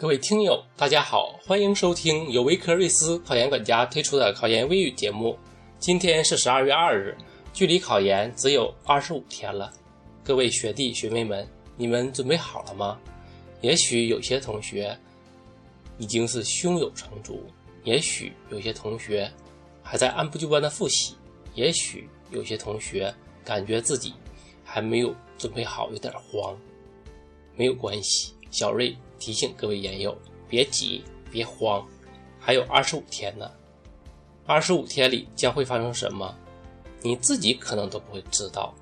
各位听友，大家好，欢迎收听由维克瑞斯考研管家推出的考研微语节目。今天是十二月二日，距离考研只有二十五天了。各位学弟学妹们，你们准备好了吗？也许有些同学已经是胸有成竹，也许有些同学还在按部就班的复习，也许有些同学感觉自己还没有准备好，有点慌。没有关系，小瑞。提醒各位研友，别急，别慌，还有二十五天呢。二十五天里将会发生什么，你自己可能都不会知道。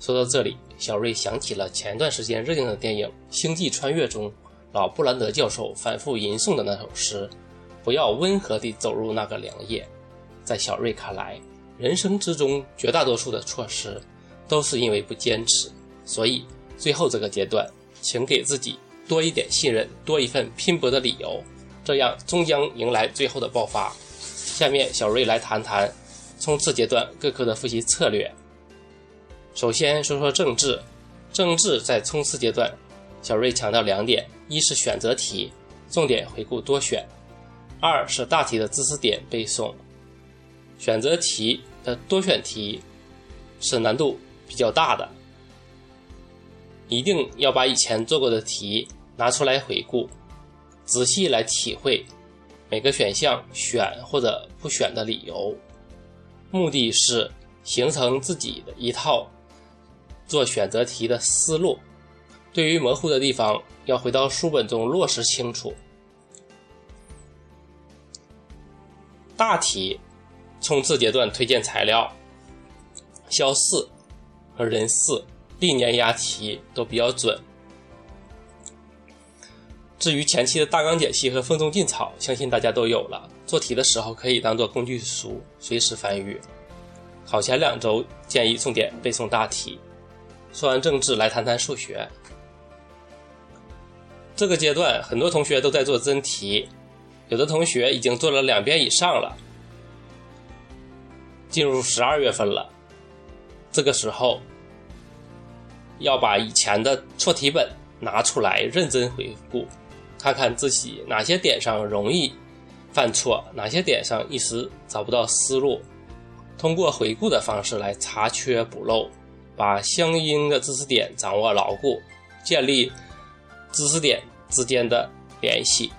说到这里，小瑞想起了前段时间热映的电影《星际穿越》中老布兰德教授反复吟诵的那首诗：“不要温和地走入那个凉夜。”在小瑞看来，人生之中绝大多数的错失，都是因为不坚持。所以，最后这个阶段，请给自己。多一点信任，多一份拼搏的理由，这样终将迎来最后的爆发。下面小瑞来谈谈冲刺阶段各科的复习策略。首先说说政治，政治在冲刺阶段，小瑞强调两点：一是选择题，重点回顾多选；二是大题的知识点背诵。选择题的多选题是难度比较大的。一定要把以前做过的题拿出来回顾，仔细来体会每个选项选或者不选的理由，目的是形成自己的一套做选择题的思路。对于模糊的地方，要回到书本中落实清楚。大题冲刺阶段推荐材料：肖四和人四。历年押题都比较准。至于前期的大纲解析和风中劲草，相信大家都有了。做题的时候可以当做工具书，随时翻阅。考前两周建议重点背诵大题。说完政治，来谈谈数学。这个阶段很多同学都在做真题，有的同学已经做了两遍以上了。进入十二月份了，这个时候。要把以前的错题本拿出来认真回顾，看看自己哪些点上容易犯错，哪些点上一时找不到思路。通过回顾的方式来查缺补漏，把相应的知识点掌握牢固，建立知识点之间的联系。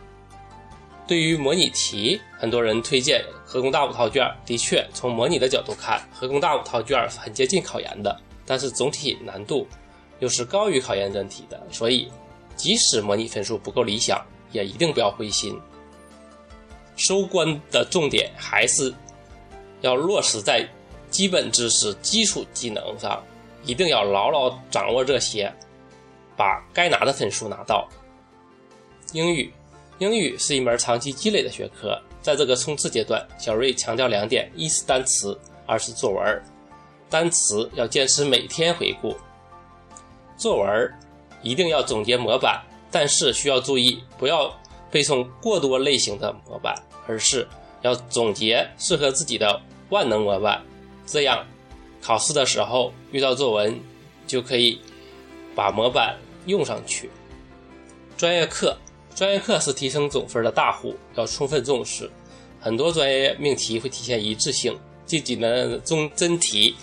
对于模拟题，很多人推荐合工大五套卷。的确，从模拟的角度看，合工大五套卷很接近考研的，但是总体难度。又是高于考研真题的，所以即使模拟分数不够理想，也一定不要灰心。收官的重点还是要落实在基本知识、基础技能上，一定要牢牢掌握这些，把该拿的分数拿到。英语，英语是一门长期积累的学科，在这个冲刺阶段，小瑞强调两点：一是单词，二是作文。单词要坚持每天回顾。作文一定要总结模板，但是需要注意，不要背诵过多类型的模板，而是要总结适合自己的万能模板。这样，考试的时候遇到作文，就可以把模板用上去。专业课，专业课是提升总分的大户，要充分重视。很多专业命题会体现一致性，这几呢中真题。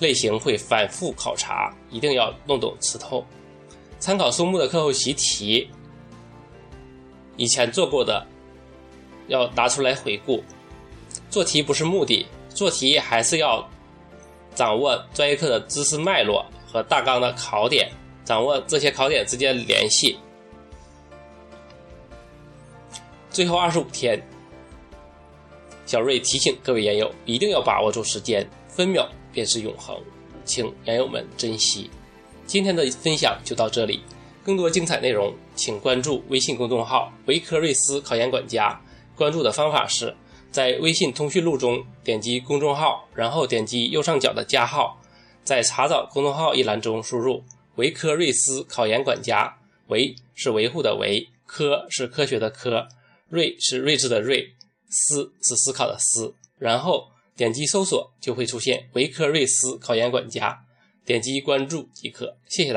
类型会反复考察，一定要弄懂吃透。参考书目的课后习题，以前做过的要拿出来回顾。做题不是目的，做题还是要掌握专业课的知识脉络和大纲的考点，掌握这些考点之间联系。最后二十五天，小瑞提醒各位研友，一定要把握住时间，分秒。便是永恒，请研友们珍惜。今天的分享就到这里，更多精彩内容，请关注微信公众号“维科瑞斯考研管家”。关注的方法是在微信通讯录中点击公众号，然后点击右上角的加号，在查找公众号一栏中输入“维科瑞斯考研管家”，维是维护的维，科是科学的科，睿是睿智的睿，思是思考的思，然后。点击搜索就会出现维科瑞斯考研管家，点击关注即可。谢谢大。